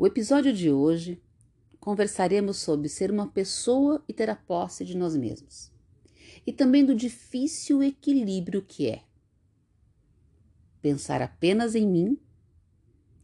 O episódio de hoje conversaremos sobre ser uma pessoa e ter a posse de nós mesmos, e também do difícil equilíbrio que é pensar apenas em mim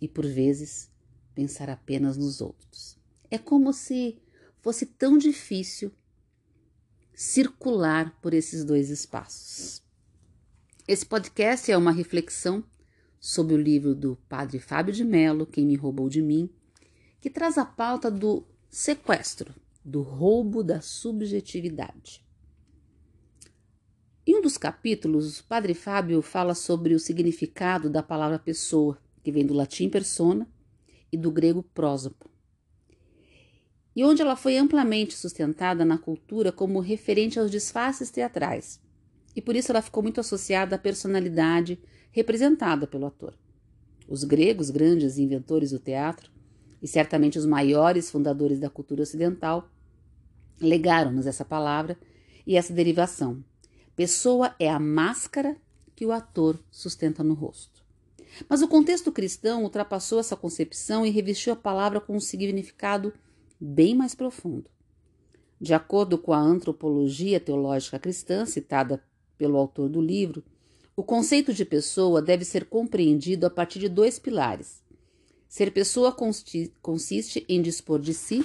e, por vezes, pensar apenas nos outros. É como se fosse tão difícil circular por esses dois espaços. Esse podcast é uma reflexão sobre o livro do Padre Fábio de Mello, Quem Me Roubou de Mim, que traz a pauta do sequestro, do roubo da subjetividade. Em um dos capítulos, o Padre Fábio fala sobre o significado da palavra pessoa, que vem do latim persona e do grego prósopo, e onde ela foi amplamente sustentada na cultura como referente aos disfarces teatrais, e por isso ela ficou muito associada à personalidade representada pelo ator. Os gregos, grandes inventores do teatro, e certamente os maiores fundadores da cultura ocidental, legaram-nos essa palavra e essa derivação. Pessoa é a máscara que o ator sustenta no rosto. Mas o contexto cristão ultrapassou essa concepção e revestiu a palavra com um significado bem mais profundo. De acordo com a antropologia teológica cristã, citada pelo autor do livro, o conceito de pessoa deve ser compreendido a partir de dois pilares. Ser pessoa consiste em dispor de si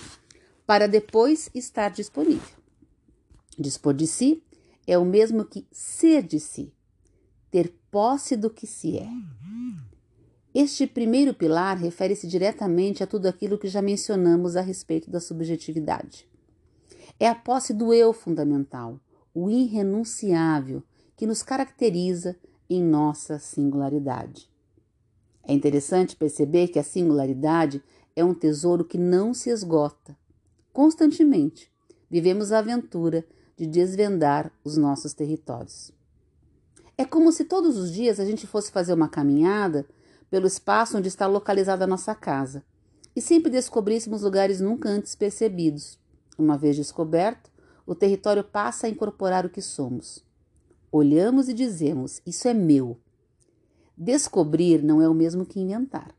para depois estar disponível. Dispor de si é o mesmo que ser de si, ter posse do que se é. Este primeiro pilar refere-se diretamente a tudo aquilo que já mencionamos a respeito da subjetividade. É a posse do eu fundamental, o irrenunciável, que nos caracteriza em nossa singularidade. É interessante perceber que a singularidade é um tesouro que não se esgota. Constantemente vivemos a aventura de desvendar os nossos territórios. É como se todos os dias a gente fosse fazer uma caminhada pelo espaço onde está localizada a nossa casa e sempre descobríssemos lugares nunca antes percebidos. Uma vez descoberto, o território passa a incorporar o que somos. Olhamos e dizemos: Isso é meu. Descobrir não é o mesmo que inventar.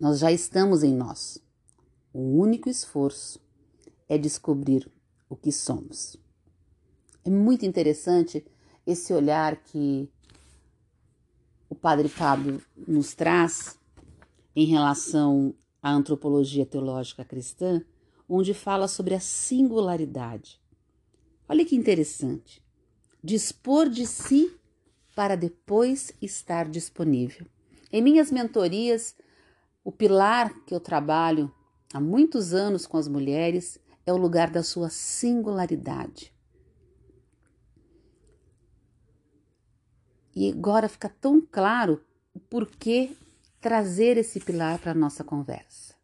Nós já estamos em nós. O único esforço é descobrir o que somos. É muito interessante esse olhar que o Padre Fábio nos traz em relação à antropologia teológica cristã, onde fala sobre a singularidade. Olha que interessante dispor de si para depois estar disponível. Em minhas mentorias, o pilar que eu trabalho há muitos anos com as mulheres é o lugar da sua singularidade. E agora fica tão claro o porquê trazer esse pilar para a nossa conversa.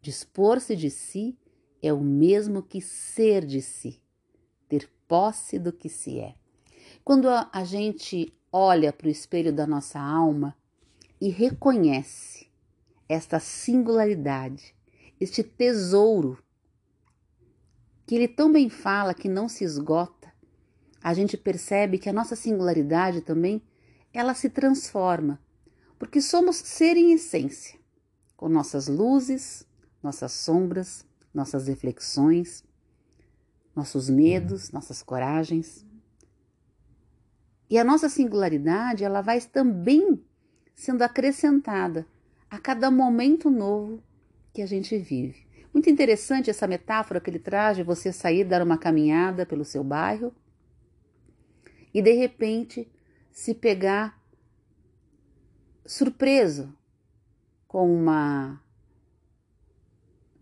Dispor-se de si é o mesmo que ser de si ter posse do que se é. Quando a, a gente olha para o espelho da nossa alma e reconhece esta singularidade, este tesouro, que ele tão bem fala que não se esgota, a gente percebe que a nossa singularidade também ela se transforma, porque somos ser em essência, com nossas luzes, nossas sombras, nossas reflexões, nossos medos, nossas coragens. E a nossa singularidade, ela vai também sendo acrescentada a cada momento novo que a gente vive. Muito interessante essa metáfora que ele traz de você sair dar uma caminhada pelo seu bairro e de repente se pegar surpreso com uma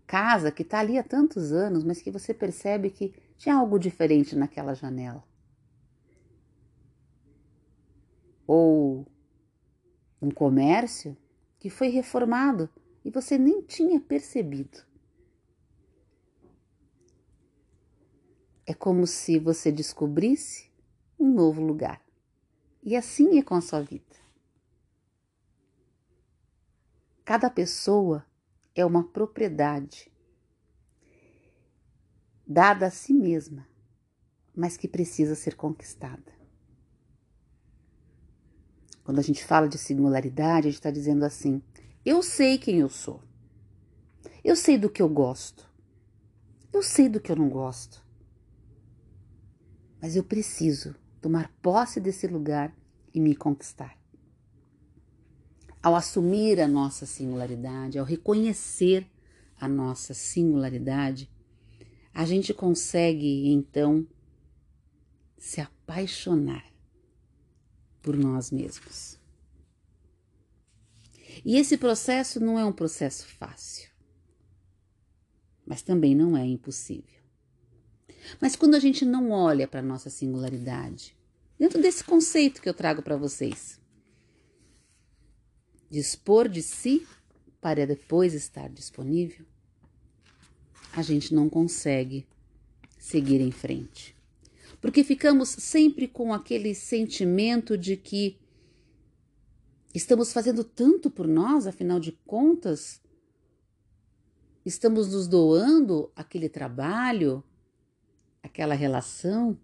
casa que está ali há tantos anos, mas que você percebe que tinha algo diferente naquela janela. Ou um comércio que foi reformado e você nem tinha percebido. É como se você descobrisse um novo lugar. E assim é com a sua vida. Cada pessoa é uma propriedade dada a si mesma, mas que precisa ser conquistada. Quando a gente fala de singularidade, a gente está dizendo assim: eu sei quem eu sou. Eu sei do que eu gosto. Eu sei do que eu não gosto. Mas eu preciso tomar posse desse lugar e me conquistar. Ao assumir a nossa singularidade, ao reconhecer a nossa singularidade, a gente consegue então se apaixonar por nós mesmos. E esse processo não é um processo fácil, mas também não é impossível. Mas quando a gente não olha para a nossa singularidade, dentro desse conceito que eu trago para vocês, dispor de si para depois estar disponível, a gente não consegue seguir em frente. Porque ficamos sempre com aquele sentimento de que estamos fazendo tanto por nós, afinal de contas, estamos nos doando aquele trabalho, aquela relação.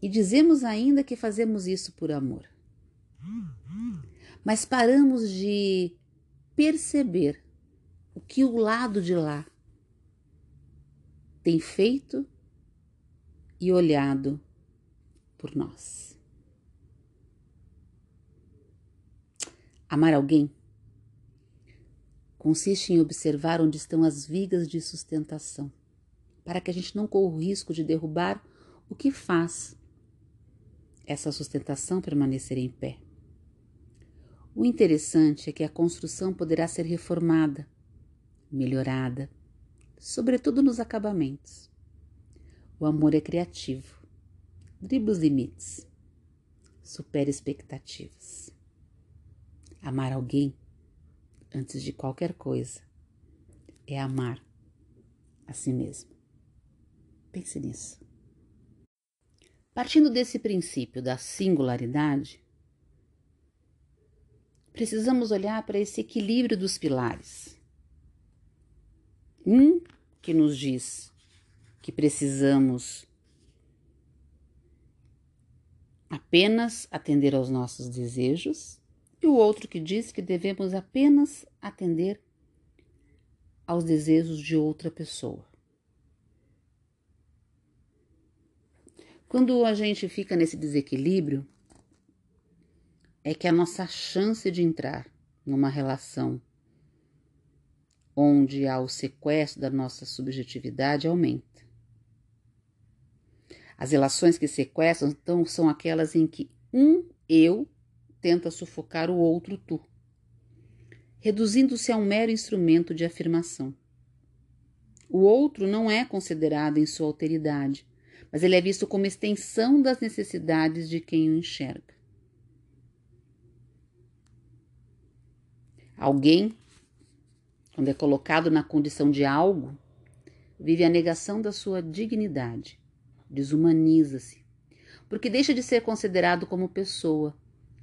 E dizemos ainda que fazemos isso por amor. Mas paramos de perceber o que o lado de lá tem feito e olhado por nós. Amar alguém consiste em observar onde estão as vigas de sustentação, para que a gente não corra o risco de derrubar o que faz essa sustentação permanecer em pé. O interessante é que a construção poderá ser reformada, melhorada, sobretudo nos acabamentos. O amor é criativo, dribla os limites, supera expectativas. Amar alguém antes de qualquer coisa, é amar a si mesmo. Pense nisso. Partindo desse princípio da singularidade, precisamos olhar para esse equilíbrio dos pilares. Um que nos diz que precisamos apenas atender aos nossos desejos e o outro que diz que devemos apenas atender aos desejos de outra pessoa. Quando a gente fica nesse desequilíbrio, é que a nossa chance de entrar numa relação onde há o sequestro da nossa subjetividade aumenta. As relações que sequestram então, são aquelas em que um eu tenta sufocar o outro tu, reduzindo-se a um mero instrumento de afirmação. O outro não é considerado em sua alteridade, mas ele é visto como extensão das necessidades de quem o enxerga. Alguém, quando é colocado na condição de algo, vive a negação da sua dignidade, desumaniza-se, porque deixa de ser considerado como pessoa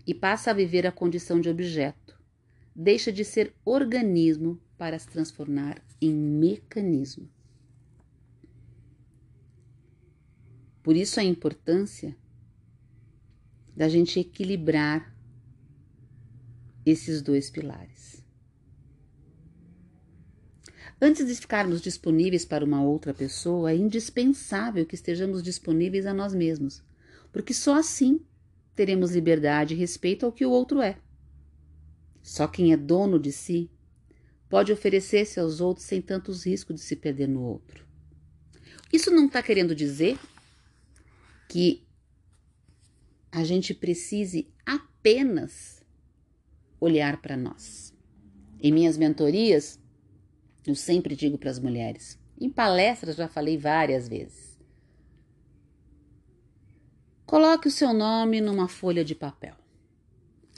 e passa a viver a condição de objeto. Deixa de ser organismo para se transformar em mecanismo. Por isso a importância da gente equilibrar esses dois pilares. Antes de ficarmos disponíveis para uma outra pessoa, é indispensável que estejamos disponíveis a nós mesmos, porque só assim teremos liberdade e respeito ao que o outro é. Só quem é dono de si pode oferecer-se aos outros sem tantos riscos de se perder no outro. Isso não está querendo dizer que a gente precise apenas olhar para nós. Em minhas mentorias, eu sempre digo para as mulheres, em palestras já falei várias vezes Coloque o seu nome numa folha de papel,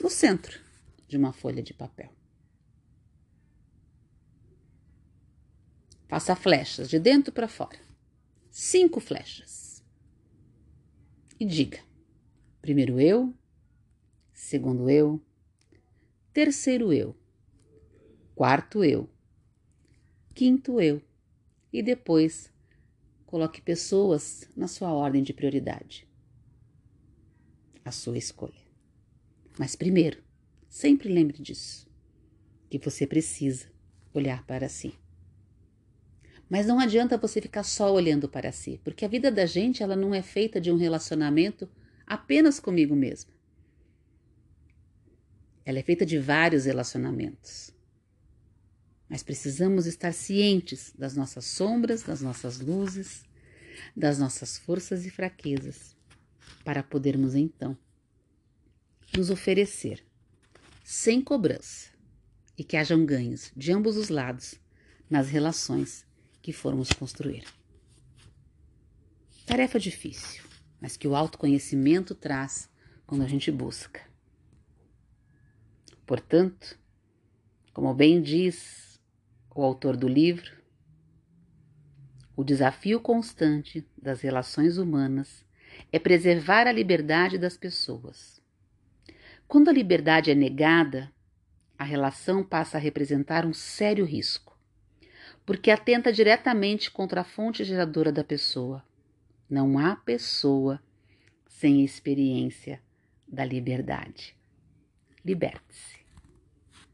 no centro de uma folha de papel. Faça flechas de dentro para fora. Cinco flechas. E diga: primeiro eu, segundo eu, terceiro eu, quarto eu, quinto eu. E depois coloque pessoas na sua ordem de prioridade a sua escolha. Mas primeiro, sempre lembre disso. que você precisa olhar para si. Mas não adianta você ficar só olhando para si, porque a vida da gente ela não é feita de um relacionamento apenas comigo mesma. Ela é feita de vários relacionamentos. Mas precisamos estar cientes das nossas sombras, das nossas luzes, das nossas forças e fraquezas, para podermos então nos oferecer sem cobrança e que hajam ganhos de ambos os lados nas relações que formos construir. Tarefa difícil, mas que o autoconhecimento traz quando a gente busca. Portanto, como bem diz o autor do livro, o desafio constante das relações humanas é preservar a liberdade das pessoas. Quando a liberdade é negada, a relação passa a representar um sério risco, porque atenta diretamente contra a fonte geradora da pessoa. Não há pessoa sem experiência da liberdade. Liberte-se.